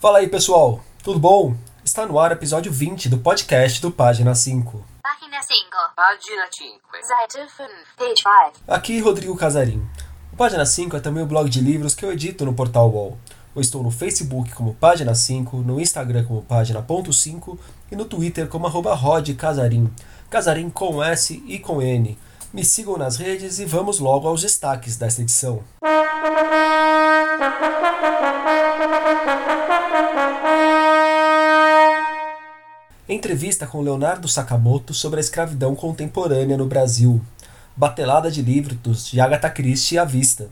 Fala aí pessoal, tudo bom? Está no ar o episódio 20 do podcast do Página 5. Página 5. Página 5. Seite 5. Page 5. Aqui Rodrigo Casarim. O Página 5 é também o blog de livros que eu edito no portal Wall. Eu estou no Facebook como Página 5, no Instagram como Página.5 e no Twitter como arroba Rod Casarim. Casarim com S e com N. Me sigam nas redes e vamos logo aos destaques desta edição. Entrevista com Leonardo Sakamoto sobre a escravidão contemporânea no Brasil. Batelada de livros de Agatha Christie à vista.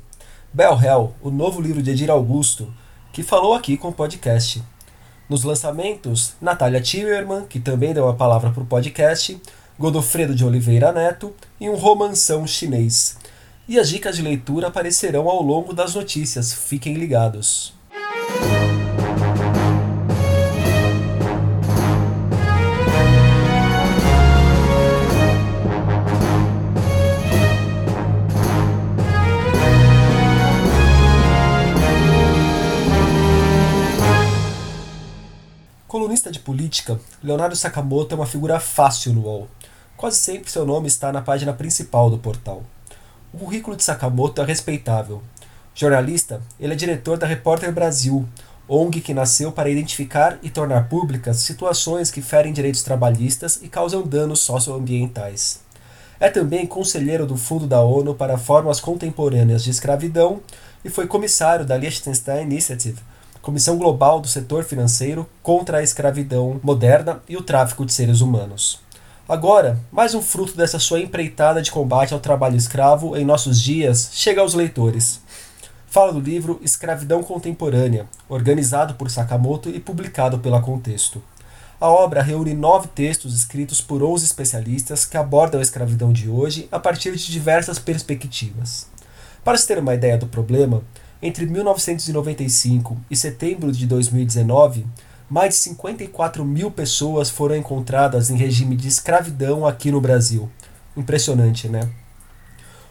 Bell Hell, o novo livro de Edir Augusto, que falou aqui com o podcast. Nos lançamentos, Natália Timmerman, que também deu a palavra para o podcast, Godofredo de Oliveira Neto e um romanção chinês. E as dicas de leitura aparecerão ao longo das notícias, fiquem ligados. Colunista de política, Leonardo Sakamoto é uma figura fácil no UOL. Quase sempre seu nome está na página principal do portal. O currículo de Sakamoto é respeitável. Jornalista, ele é diretor da Repórter Brasil, ONG que nasceu para identificar e tornar públicas situações que ferem direitos trabalhistas e causam danos socioambientais. É também conselheiro do Fundo da ONU para Formas Contemporâneas de Escravidão e foi comissário da Liechtenstein Initiative, Comissão Global do Setor Financeiro contra a Escravidão Moderna e o Tráfico de Seres Humanos. Agora, mais um fruto dessa sua empreitada de combate ao trabalho escravo em nossos dias chega aos leitores. Fala do livro Escravidão Contemporânea, organizado por Sakamoto e publicado pela Contexto. A obra reúne nove textos escritos por 11 especialistas que abordam a escravidão de hoje a partir de diversas perspectivas. Para se ter uma ideia do problema, entre 1995 e setembro de 2019, mais de 54 mil pessoas foram encontradas em regime de escravidão aqui no Brasil. Impressionante, né?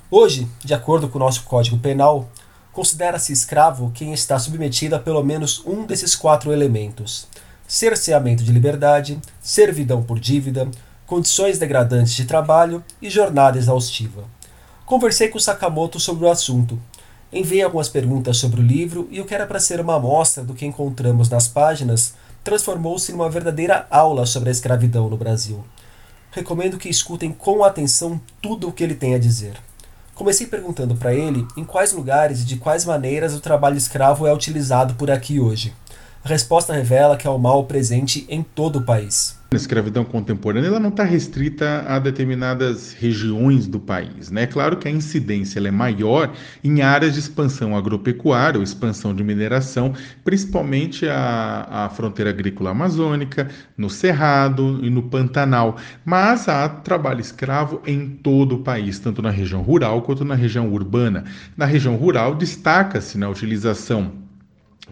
Hoje, de acordo com o nosso Código Penal, considera-se escravo quem está submetido a pelo menos um desses quatro elementos: cerceamento de liberdade, servidão por dívida, condições degradantes de trabalho e jornada exaustiva. Conversei com Sakamoto sobre o assunto Enviei algumas perguntas sobre o livro e o que era para ser uma amostra do que encontramos nas páginas transformou-se numa verdadeira aula sobre a escravidão no Brasil. Recomendo que escutem com atenção tudo o que ele tem a dizer. Comecei perguntando para ele em quais lugares e de quais maneiras o trabalho escravo é utilizado por aqui hoje. A resposta revela que é o mal presente em todo o país. A escravidão contemporânea ela não está restrita a determinadas regiões do país. Né? É claro que a incidência é maior em áreas de expansão agropecuária ou expansão de mineração, principalmente a, a fronteira agrícola amazônica, no Cerrado e no Pantanal. Mas há trabalho escravo em todo o país, tanto na região rural quanto na região urbana. Na região rural, destaca-se na utilização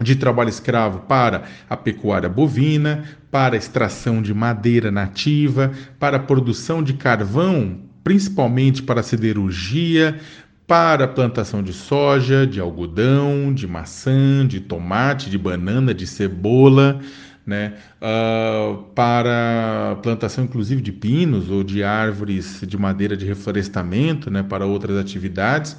de trabalho escravo para a pecuária bovina, para a extração de madeira nativa, para a produção de carvão, principalmente para a siderurgia, para a plantação de soja, de algodão, de maçã, de tomate, de banana, de cebola, né, uh, para plantação inclusive de pinos ou de árvores de madeira de reflorestamento, né, para outras atividades.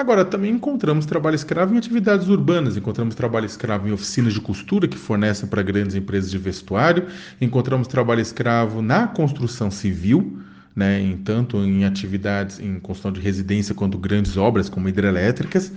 Agora, também encontramos trabalho escravo em atividades urbanas, encontramos trabalho escravo em oficinas de costura que fornecem para grandes empresas de vestuário, encontramos trabalho escravo na construção civil, né, em tanto em atividades em construção de residência quanto grandes obras como hidrelétricas.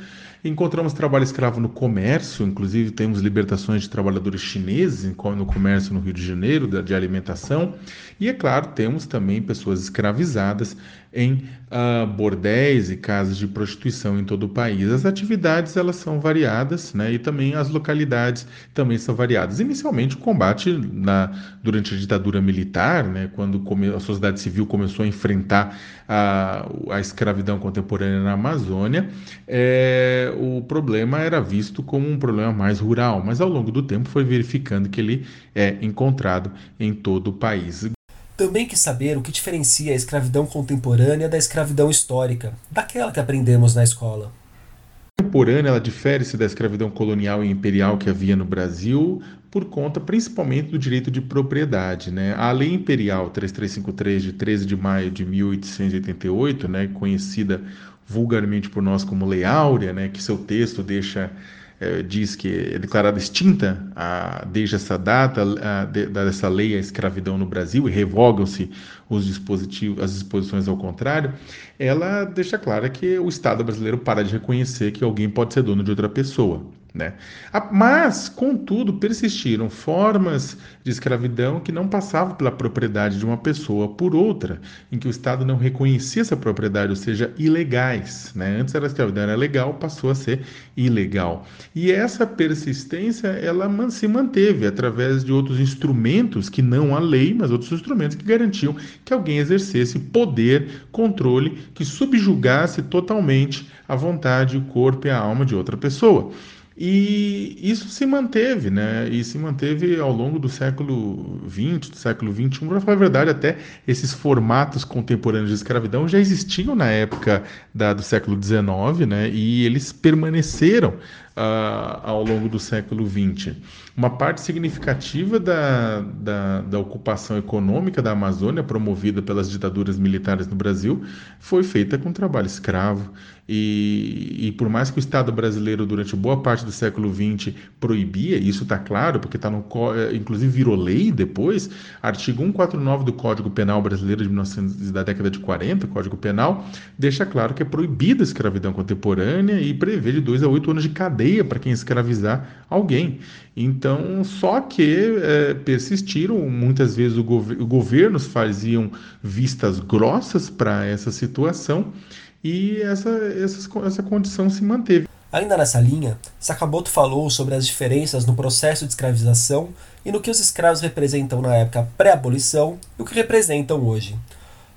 Encontramos trabalho escravo no comércio, inclusive temos libertações de trabalhadores chineses no comércio no Rio de Janeiro, de alimentação. E, é claro, temos também pessoas escravizadas em uh, bordéis e casas de prostituição em todo o país. As atividades elas são variadas, né, e também as localidades também são variadas. Inicialmente o combate na, durante a ditadura militar, né, quando a sociedade civil começou a enfrentar a, a escravidão contemporânea na Amazônia, é, o problema era visto como um problema mais rural, mas ao longo do tempo foi verificando que ele é encontrado em todo o país. Também quis saber o que diferencia a escravidão contemporânea da escravidão histórica, daquela que aprendemos na escola. contemporânea ela difere-se da escravidão colonial e imperial que havia no Brasil por conta principalmente do direito de propriedade. Né? A Lei Imperial 3353, de 13 de maio de 1888, né, conhecida vulgarmente por nós como Lei Áurea, né, que seu texto deixa é, diz que é declarada extinta a, desde essa data a, de, dessa lei a escravidão no Brasil e revogam-se os dispositivos, as disposições ao contrário, ela deixa clara que o Estado brasileiro para de reconhecer que alguém pode ser dono de outra pessoa. Né? Mas, contudo, persistiram formas de escravidão que não passavam pela propriedade de uma pessoa por outra, em que o Estado não reconhecia essa propriedade, ou seja, ilegais. Né? Antes era escravidão era legal, passou a ser ilegal. E essa persistência ela se manteve através de outros instrumentos que não a lei, mas outros instrumentos que garantiam que alguém exercesse poder, controle, que subjugasse totalmente a vontade, o corpo e a alma de outra pessoa. E isso se manteve, né? E se manteve ao longo do século XX, do século XXI. Para falar a verdade, até esses formatos contemporâneos de escravidão já existiam na época da, do século XIX, né? E eles permaneceram ao longo do século XX. Uma parte significativa da, da, da, ocupação econômica da Amazônia, promovida pelas ditaduras militares no Brasil, foi feita com trabalho escravo. E, e por mais que o Estado brasileiro, durante boa parte do século XX, proibia, isso está claro, porque está no. Eh, inclusive virou lei depois, artigo 149 do Código Penal Brasileiro de 1900, da década de 40, Código Penal, deixa claro que é proibida a escravidão contemporânea e prevê de 2 a 8 anos de cadeia cadeia para quem escravizar alguém. Então, só que é, persistiram, muitas vezes o gov governos faziam vistas grossas para essa situação e essa, essa, essa condição se manteve. Ainda nessa linha, Sakamoto falou sobre as diferenças no processo de escravização e no que os escravos representam na época pré-abolição e o que representam hoje.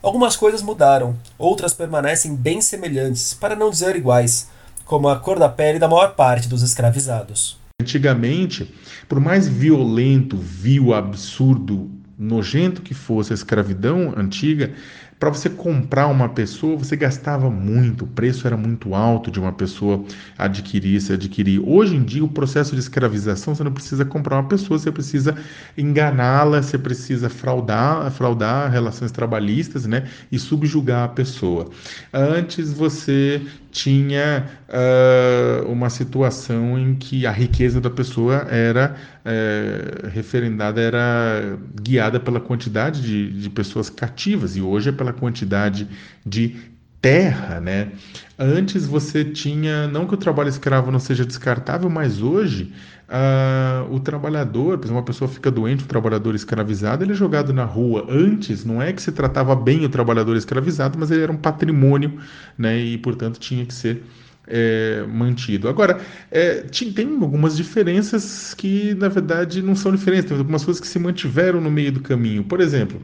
Algumas coisas mudaram, outras permanecem bem semelhantes, para não dizer iguais, como a cor da pele da maior parte dos escravizados. Antigamente, por mais violento, vil, absurdo, nojento que fosse a escravidão antiga, para você comprar uma pessoa, você gastava muito, o preço era muito alto de uma pessoa adquirir, se adquirir. Hoje em dia, o processo de escravização, você não precisa comprar uma pessoa, você precisa enganá-la, você precisa fraudar, fraudar relações trabalhistas, né, e subjugar a pessoa. Antes você tinha uh, uma situação em que a riqueza da pessoa era uh, referendada, era guiada pela quantidade de, de pessoas cativas, e hoje é pela quantidade de terra, né? Antes você tinha, não que o trabalho escravo não seja descartável, mas hoje uh, o trabalhador, por exemplo, uma pessoa fica doente, o trabalhador escravizado, ele é jogado na rua. Antes, não é que se tratava bem o trabalhador escravizado, mas ele era um patrimônio, né? E, portanto, tinha que ser é, mantido. Agora, é, tem algumas diferenças que, na verdade, não são diferentes, tem algumas coisas que se mantiveram no meio do caminho. Por exemplo,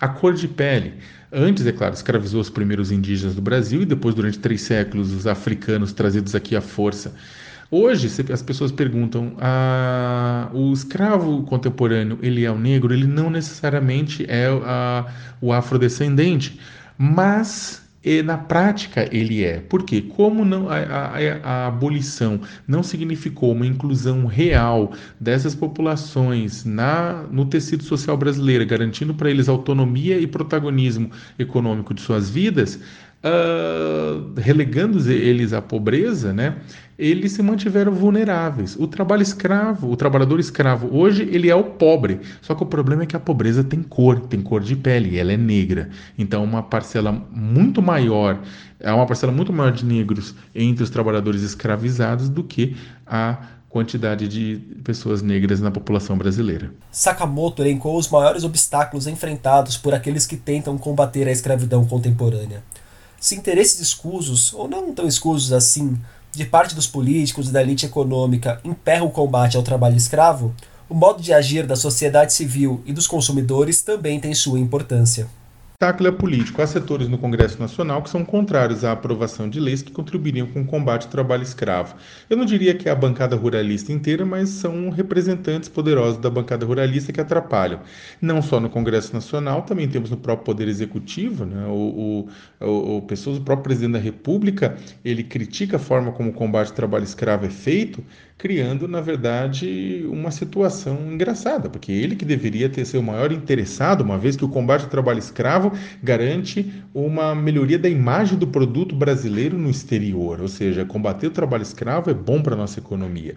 a cor de pele. Antes, é claro, escravizou os primeiros indígenas do Brasil e depois, durante três séculos, os africanos trazidos aqui à força. Hoje, as pessoas perguntam: ah, o escravo contemporâneo ele é o negro? Ele não necessariamente é a, o afrodescendente, mas e na prática ele é. Porque como não, a, a, a, abolição não significou uma inclusão real dessas populações na, no tecido social brasileiro, garantindo para eles autonomia e protagonismo econômico de suas vidas, uh, relegando eles à pobreza, né, eles se mantiveram vulneráveis. O trabalho escravo, o trabalhador escravo, hoje ele é o pobre. Só que o problema é que a pobreza tem cor, tem cor de pele, ela é negra. Então, uma parcela muito maior, é uma parcela muito maior de negros entre os trabalhadores escravizados do que a quantidade de pessoas negras na população brasileira. Sakamoto elencou os maiores obstáculos enfrentados por aqueles que tentam combater a escravidão contemporânea se interesses escusos, ou não tão escusos assim, de parte dos políticos e da elite econômica emperra o combate ao trabalho escravo, o modo de agir da sociedade civil e dos consumidores também tem sua importância. Obstáculo é político. Há setores no Congresso Nacional que são contrários à aprovação de leis que contribuiriam com o combate ao trabalho escravo. Eu não diria que é a bancada ruralista inteira, mas são representantes poderosos da bancada ruralista que atrapalham. Não só no Congresso Nacional, também temos no próprio Poder Executivo, né? o, o, o, pessoas, o próprio presidente da República, ele critica a forma como o combate ao trabalho escravo é feito, criando, na verdade, uma situação engraçada, porque ele que deveria ter sido o maior interessado, uma vez que o combate ao trabalho escravo garante uma melhoria da imagem do produto brasileiro no exterior, ou seja, combater o trabalho escravo é bom para a nossa economia.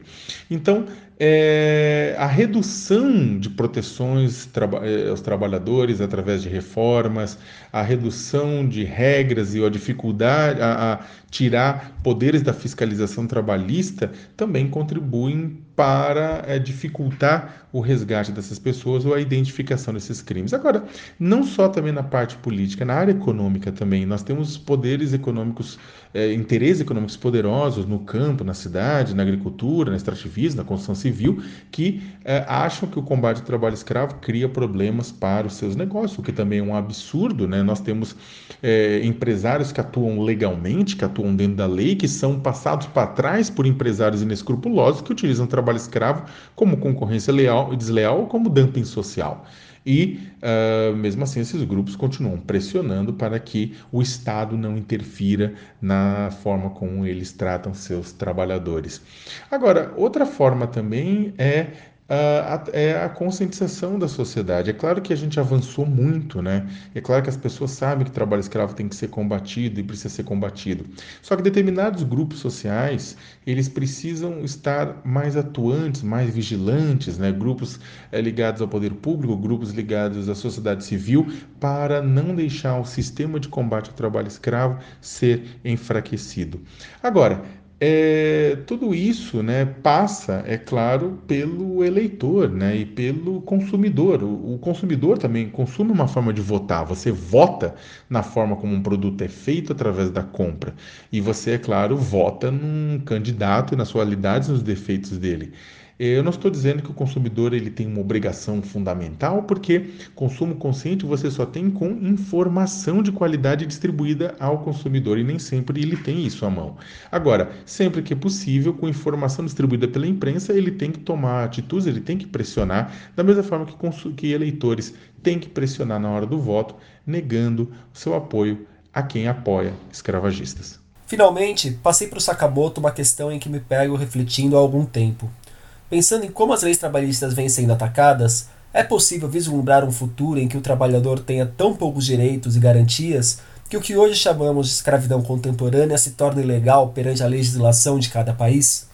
Então, é, a redução de proteções eh, aos trabalhadores através de reformas, a redução de regras e a dificuldade a, a tirar poderes da fiscalização trabalhista também contribuem para é, dificultar o resgate dessas pessoas ou a identificação desses crimes. Agora, não só também na parte política, na área econômica também, nós temos poderes econômicos, é, interesses econômicos poderosos no campo, na cidade, na agricultura, no extrativismo, na construção civil, que é, acham que o combate ao trabalho escravo cria problemas para os seus negócios, o que também é um absurdo. Né? Nós temos é, empresários que atuam legalmente, que atuam dentro da lei, que são passados para trás por empresários inescrupulosos que utilizam o trabalho escravo como concorrência leal e desleal ou como dumping social. E, uh, mesmo assim, esses grupos continuam pressionando para que o Estado não interfira na forma como eles tratam seus trabalhadores. Agora, outra forma também é é a conscientização da sociedade. É claro que a gente avançou muito, né? É claro que as pessoas sabem que o trabalho escravo tem que ser combatido e precisa ser combatido. Só que determinados grupos sociais, eles precisam estar mais atuantes, mais vigilantes, né? Grupos é, ligados ao poder público, grupos ligados à sociedade civil, para não deixar o sistema de combate ao trabalho escravo ser enfraquecido. Agora, é, tudo isso né, passa, é claro, pelo eleitor né, e pelo consumidor. O, o, consumidor também consome uma forma de votar. Você vota na forma como um produto é feito através da compra. E você, é claro, vota num candidato e nas qualidades e nos defeitos dele. Eu não estou dizendo que o consumidor ele tem uma obrigação fundamental, porque consumo consciente você só tem com informação de qualidade distribuída ao consumidor e nem sempre ele tem isso à mão. Agora, sempre que é possível, com informação distribuída pela imprensa, ele tem que tomar atitudes, ele tem que pressionar, da mesma forma que, que eleitores têm que pressionar na hora do voto, negando seu apoio a quem apoia escravagistas. Finalmente, passei para o Sakamoto uma questão em que me pego refletindo há algum tempo. Pensando em como as leis trabalhistas vêm sendo atacadas, é possível vislumbrar um futuro em que o trabalhador tenha tão poucos direitos e garantias que o que hoje chamamos de escravidão contemporânea se torne ilegal perante a legislação de cada país?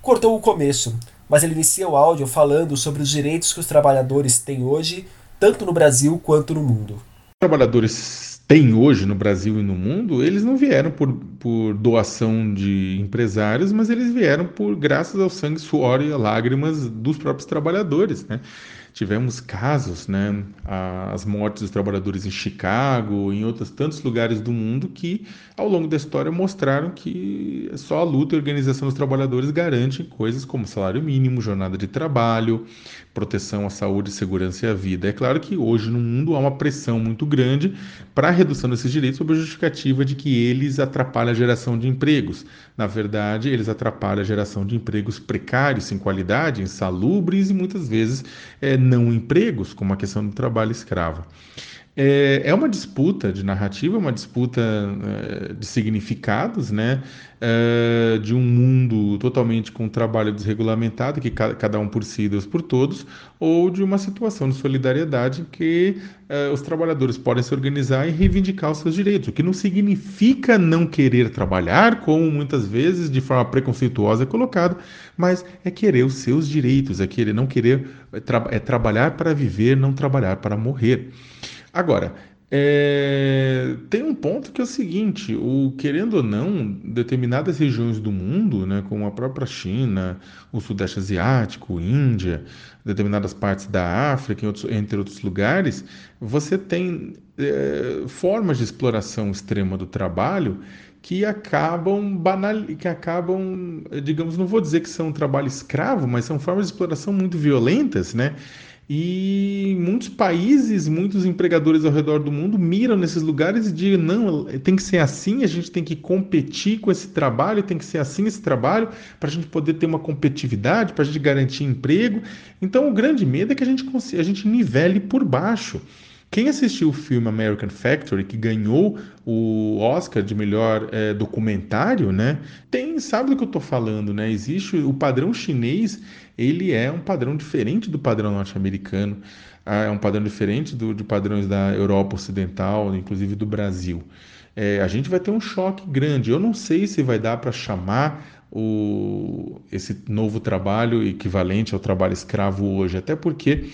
Cortou o começo, mas ele inicia o áudio falando sobre os direitos que os trabalhadores têm hoje, tanto no Brasil quanto no mundo. Trabalhadores tem hoje no Brasil e no mundo, eles não vieram por, por doação de empresários, mas eles vieram por graças ao sangue, suor e lágrimas dos próprios trabalhadores, né? Tivemos casos, né, as mortes dos trabalhadores em Chicago, em outros tantos lugares do mundo que, ao longo da história, mostraram que só a luta e a organização dos trabalhadores garantem coisas como salário mínimo, jornada de trabalho, proteção à saúde, segurança e à vida. É claro que hoje no mundo há uma pressão muito grande para a redução desses direitos sob a justificativa de que eles atrapalham a geração de empregos. Na verdade, eles atrapalham a geração de empregos precários, sem qualidade, insalubres e muitas vezes é, não empregos, como a questão do trabalho escravo. É, é uma disputa de narrativa, uma disputa é, de significados, né? É, de um mundo totalmente com trabalho desregulamentado, que cada um por si Deus por todos, ou de uma situação de solidariedade que é, os trabalhadores podem se organizar e reivindicar os seus direitos, o que não significa não querer trabalhar, como muitas vezes de forma preconceituosa é colocado, mas é querer os seus direitos, é querer não querer é, tra é trabalhar para viver, não trabalhar para morrer. Agora, é, tem um ponto que é o seguinte: o querendo ou não, determinadas regiões do mundo, né, como a própria China, o Sudeste Asiático, Índia, determinadas partes da África, outros, entre outros lugares, você tem é, formas de exploração extrema do trabalho que acabam banal, que acabam, digamos, não vou dizer que são trabalho escravo, mas são formas de exploração muito violentas, né? E muitos países, muitos empregadores ao redor do mundo miram nesses lugares e dizem: não, tem que ser assim, a gente tem que competir com esse trabalho, tem que ser assim esse trabalho, para a gente poder ter uma competitividade, para a gente garantir emprego. Então, o grande medo é que a gente, a gente nivele por baixo. Quem assistiu o filme American Factory, que ganhou o Oscar de melhor é, documentário, né, tem sabe do que eu estou falando, né? Existe o padrão chinês, ele é um padrão diferente do padrão norte-americano, ah, é um padrão diferente do, de padrões da Europa Ocidental, inclusive do Brasil. É, a gente vai ter um choque grande. Eu não sei se vai dar para chamar o, esse novo trabalho equivalente ao trabalho escravo hoje, até porque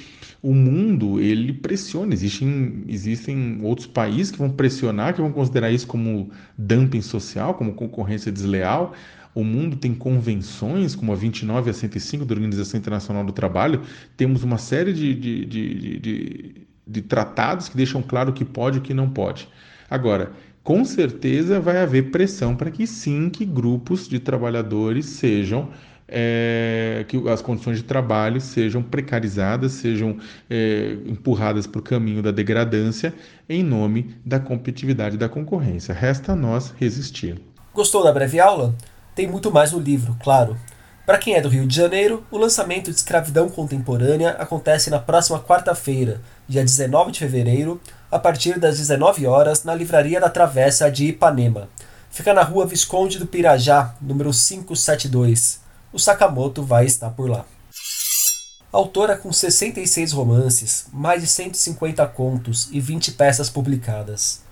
o mundo ele pressiona. Existem, existem outros países que vão pressionar, que vão considerar isso como dumping social, como concorrência desleal. O mundo tem convenções, como a 29 e a 105 da Organização Internacional do Trabalho. Temos uma série de, de, de, de, de tratados que deixam claro o que pode e o que não pode. Agora, com certeza vai haver pressão para que sim, que grupos de trabalhadores sejam é, que as condições de trabalho sejam precarizadas, sejam é, empurradas para o caminho da degradância em nome da competitividade e da concorrência. Resta a nós resistir. Gostou da breve aula? Tem muito mais no livro, claro. Para quem é do Rio de Janeiro, o lançamento de Escravidão Contemporânea acontece na próxima quarta-feira, dia 19 de fevereiro, a partir das 19 horas, na Livraria da Travessa de Ipanema. Fica na rua Visconde do Pirajá, número 572 o Sakamoto vai estar por lá. Autora com 66 romances, mais de 150 contos e 20 peças publicadas.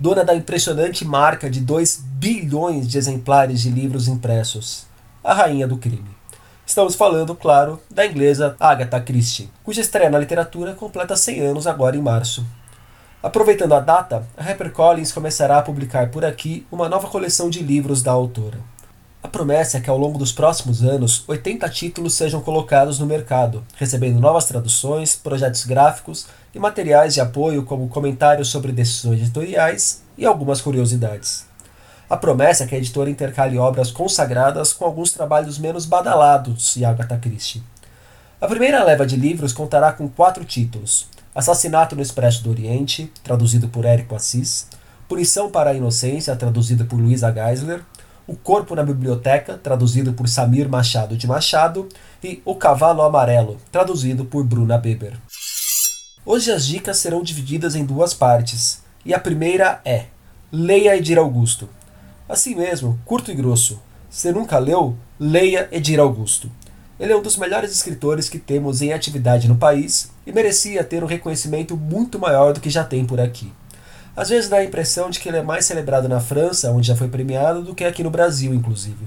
Dona da impressionante marca de 2 bilhões de exemplares de livros impressos. A rainha do crime. Estamos falando, claro, da inglesa Agatha Christie, cuja estreia na literatura completa 100 anos agora em março. Aproveitando a data, a HarperCollins começará a publicar por aqui uma nova coleção de livros da autora. A promessa é que ao longo dos próximos anos, 80 títulos sejam colocados no mercado, recebendo novas traduções, projetos gráficos e materiais de apoio como comentários sobre decisões editoriais e algumas curiosidades. A promessa é que a editora intercale obras consagradas com alguns trabalhos menos badalados de Agatha Christie. A primeira leva de livros contará com quatro títulos: Assassinato no Expresso do Oriente, traduzido por Érico Assis, Punição para a Inocência, traduzido por Luisa Geisler, o Corpo na Biblioteca, traduzido por Samir Machado de Machado, e O Cavalo Amarelo, traduzido por Bruna Beber. Hoje as dicas serão divididas em duas partes, e a primeira é: Leia Edir Augusto. Assim mesmo, curto e grosso. Se nunca leu, leia Edir Augusto. Ele é um dos melhores escritores que temos em atividade no país e merecia ter um reconhecimento muito maior do que já tem por aqui. Às vezes dá a impressão de que ele é mais celebrado na França, onde já foi premiado, do que aqui no Brasil, inclusive.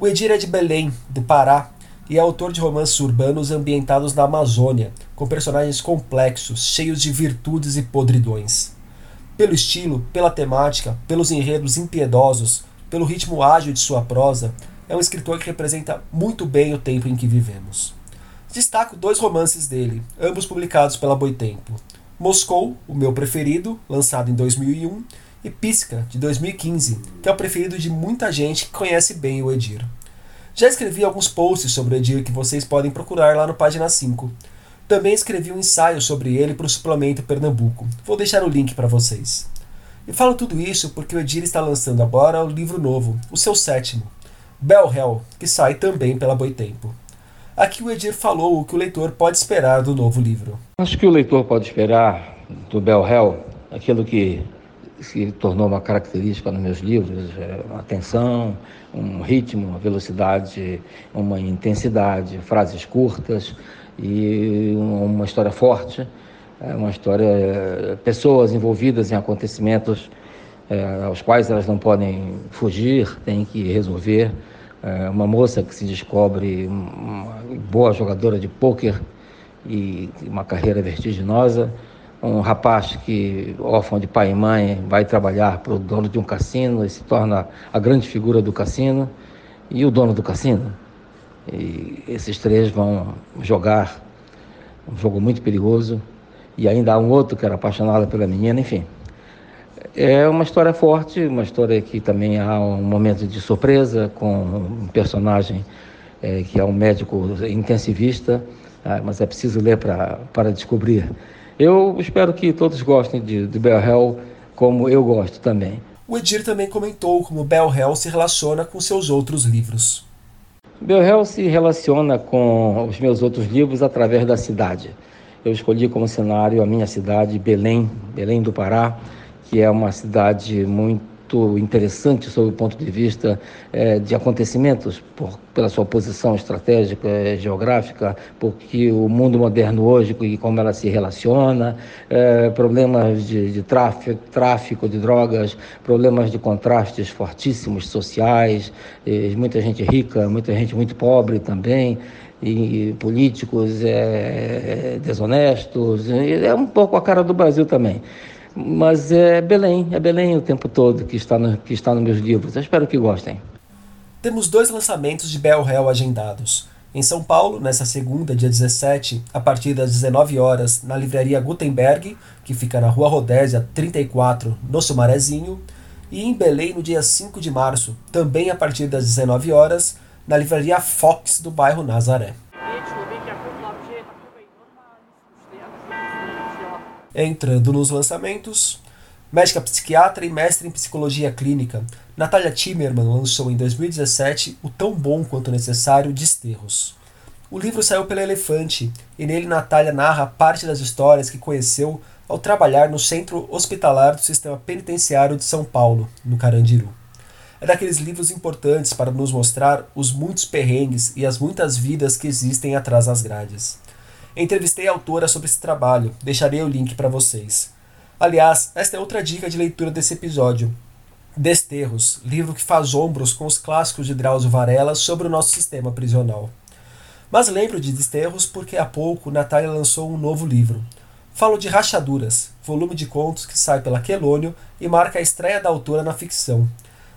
O Edir é de Belém, do Pará, e é autor de romances urbanos ambientados na Amazônia, com personagens complexos, cheios de virtudes e podridões. Pelo estilo, pela temática, pelos enredos impiedosos, pelo ritmo ágil de sua prosa, é um escritor que representa muito bem o tempo em que vivemos. Destaco dois romances dele, ambos publicados pela Boitempo. Moscou, o meu preferido, lançado em 2001, e Pisca, de 2015, que é o preferido de muita gente que conhece bem o Edir. Já escrevi alguns posts sobre o Edir que vocês podem procurar lá no página 5. Também escrevi um ensaio sobre ele para o suplemento Pernambuco. Vou deixar o link para vocês. E falo tudo isso porque o Edir está lançando agora o livro novo, o seu sétimo, Bell Hell, que sai também pela Boitempo. Aqui o Edir falou o que o leitor pode esperar do novo livro. Acho que o leitor pode esperar do Bell Hell aquilo que se tornou uma característica nos meus livros, é uma atenção, um ritmo, uma velocidade, uma intensidade, frases curtas e uma história forte, é uma história, pessoas envolvidas em acontecimentos é, aos quais elas não podem fugir, têm que resolver uma moça que se descobre uma boa jogadora de pôquer e uma carreira vertiginosa, um rapaz que, órfão de pai e mãe, vai trabalhar para o dono de um cassino e se torna a grande figura do cassino, e o dono do cassino. E esses três vão jogar um jogo muito perigoso, e ainda há um outro que era apaixonado pela menina, enfim. É uma história forte, uma história que também há um momento de surpresa com um personagem é, que é um médico intensivista, ah, mas é preciso ler para descobrir. Eu espero que todos gostem de, de Bell Hell como eu gosto também. O Edir também comentou como Bell Hell se relaciona com seus outros livros. Bell Hell se relaciona com os meus outros livros através da cidade. Eu escolhi como cenário a minha cidade, Belém, Belém do Pará, que é uma cidade muito interessante sob o ponto de vista é, de acontecimentos, por, pela sua posição estratégica, é, geográfica, porque o mundo moderno hoje e como ela se relaciona, é, problemas de, de tráfico, tráfico de drogas, problemas de contrastes fortíssimos sociais, muita gente rica, muita gente muito pobre também e políticos é, desonestos, é um pouco a cara do Brasil também. Mas é Belém, é Belém o tempo todo que está, no, que está nos meus livros. Eu espero que gostem. Temos dois lançamentos de Bell Hell agendados. Em São Paulo, nesta segunda, dia 17, a partir das 19 horas, na livraria Gutenberg, que fica na Rua Rodésia 34, no Sumarezinho, e em Belém, no dia 5 de março, também a partir das 19 horas, na livraria Fox, do bairro Nazaré. Entrando nos lançamentos, médica psiquiatra e mestre em psicologia clínica, Natália Timmerman lançou em 2017 o tão bom quanto necessário Desterros. O livro saiu pela Elefante e nele Natália narra parte das histórias que conheceu ao trabalhar no Centro Hospitalar do Sistema Penitenciário de São Paulo, no Carandiru. É daqueles livros importantes para nos mostrar os muitos perrengues e as muitas vidas que existem atrás das grades. Entrevistei a autora sobre esse trabalho, deixarei o link para vocês. Aliás, esta é outra dica de leitura desse episódio. Desterros, livro que faz ombros com os clássicos de Drauzio Varela sobre o nosso sistema prisional. Mas lembro de Desterros porque há pouco Natália lançou um novo livro. Falo de Rachaduras, volume de contos que sai pela Quelônio e marca a estreia da autora na ficção.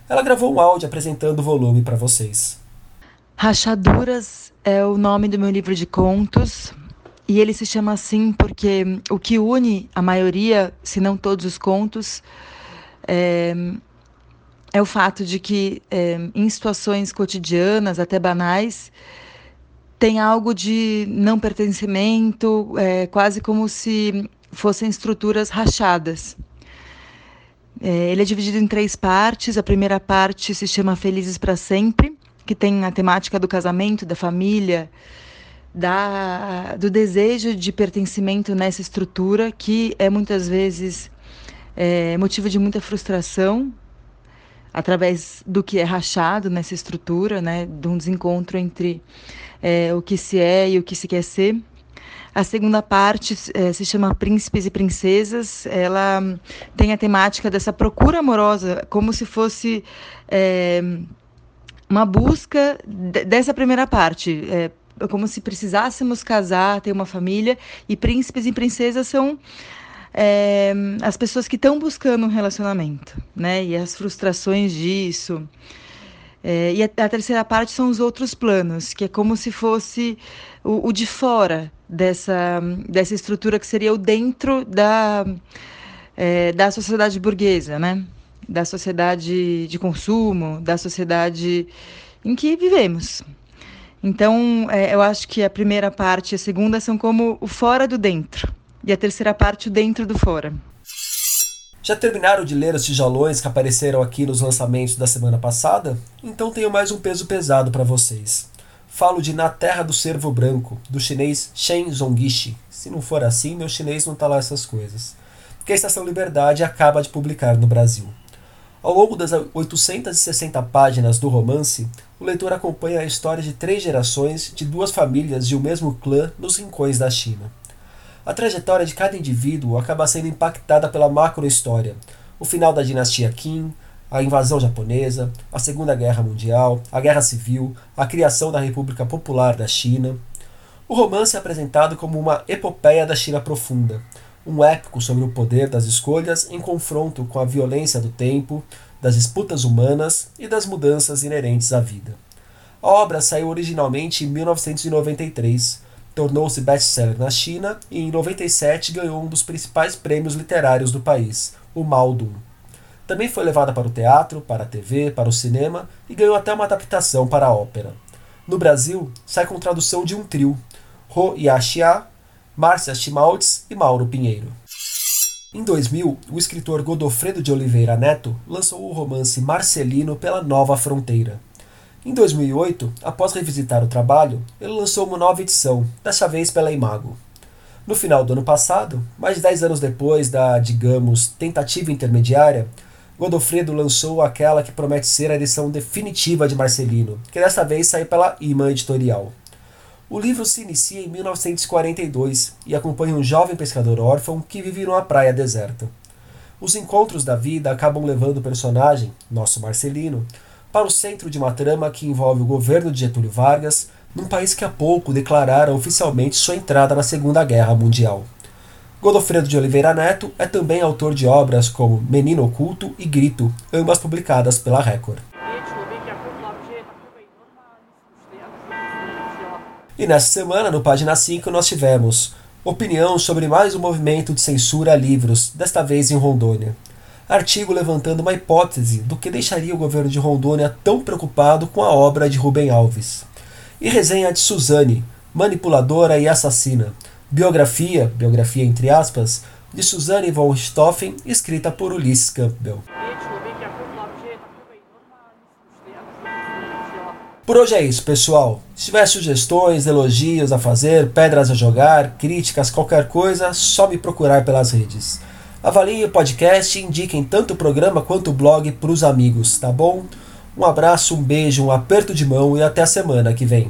Ela gravou um áudio apresentando o volume para vocês. Rachaduras é o nome do meu livro de contos. E ele se chama assim porque o que une a maioria, se não todos os contos, é, é o fato de que é, em situações cotidianas, até banais, tem algo de não pertencimento, é, quase como se fossem estruturas rachadas. É, ele é dividido em três partes. A primeira parte se chama Felizes para Sempre, que tem a temática do casamento, da família, da, do desejo de pertencimento nessa estrutura, que é muitas vezes é, motivo de muita frustração através do que é rachado nessa estrutura, né, de um desencontro entre é, o que se é e o que se quer ser. A segunda parte é, se chama Príncipes e Princesas. Ela tem a temática dessa procura amorosa, como se fosse é, uma busca dessa primeira parte. É, como se precisássemos casar, ter uma família, e príncipes e princesas são é, as pessoas que estão buscando um relacionamento, né? E as frustrações disso. É, e a, a, terceira parte são os outros planos, que é como se fosse o, o, de fora dessa, dessa estrutura que seria o dentro da, é, da sociedade burguesa, né? Da sociedade de consumo, da sociedade em que vivemos. Então, é, eu acho que a primeira parte e a segunda são como o fora do dentro, e a terceira parte o dentro do fora. Já terminaram de ler os tijolões que apareceram aqui nos lançamentos da semana passada? Então tenho mais um peso pesado para vocês. Falo de Na Terra do Cervo Branco, do chinês Shen Zongyishi. Se não for assim, meu chinês não tá lá essas coisas. Que a Estação Liberdade acaba de publicar no Brasil. Ao longo das 860 páginas do romance, o leitor acompanha a história de três gerações de duas famílias de um mesmo clã nos rincões da China. A trajetória de cada indivíduo acaba sendo impactada pela macro-história, o final da dinastia Qin, a invasão japonesa, a Segunda Guerra Mundial, a Guerra Civil, a criação da República Popular da China. O romance é apresentado como uma epopeia da China profunda, um épico sobre o poder das escolhas em confronto com a violência do tempo, das disputas humanas e das mudanças inerentes à vida. A obra saiu originalmente em 1993, tornou-se best-seller na China e em 97 ganhou um dos principais prêmios literários do país, o Maldum. Também foi levada para o teatro, para a TV, para o cinema e ganhou até uma adaptação para a ópera. No Brasil, sai com tradução de um trio, Ro Yashia, Márcia Chimaltz e Mauro Pinheiro. Em 2000, o escritor Godofredo de Oliveira Neto lançou o romance Marcelino pela Nova Fronteira. Em 2008, após revisitar o trabalho, ele lançou uma nova edição, dessa vez pela Imago. No final do ano passado, mais de 10 anos depois da, digamos, tentativa intermediária, Godofredo lançou aquela que promete ser a edição definitiva de Marcelino, que desta vez sai pela Imã Editorial. O livro se inicia em 1942 e acompanha um jovem pescador órfão que vive numa praia deserta. Os encontros da vida acabam levando o personagem, nosso Marcelino, para o centro de uma trama que envolve o governo de Getúlio Vargas, num país que há pouco declarara oficialmente sua entrada na Segunda Guerra Mundial. Godofredo de Oliveira Neto é também autor de obras como Menino Oculto e Grito, ambas publicadas pela Record. E nessa semana, no Página 5, nós tivemos opinião sobre mais um movimento de censura a livros, desta vez em Rondônia. Artigo levantando uma hipótese do que deixaria o governo de Rondônia tão preocupado com a obra de Rubem Alves. E resenha de Suzane, manipuladora e assassina. Biografia, biografia entre aspas, de Suzane von Richthofen, escrita por Ulisses Campbell. Por hoje é isso, pessoal. Se tiver sugestões, elogios a fazer, pedras a jogar, críticas, qualquer coisa, só me procurar pelas redes. Avaliem o podcast e indiquem tanto o programa quanto o blog para os amigos, tá bom? Um abraço, um beijo, um aperto de mão e até a semana que vem.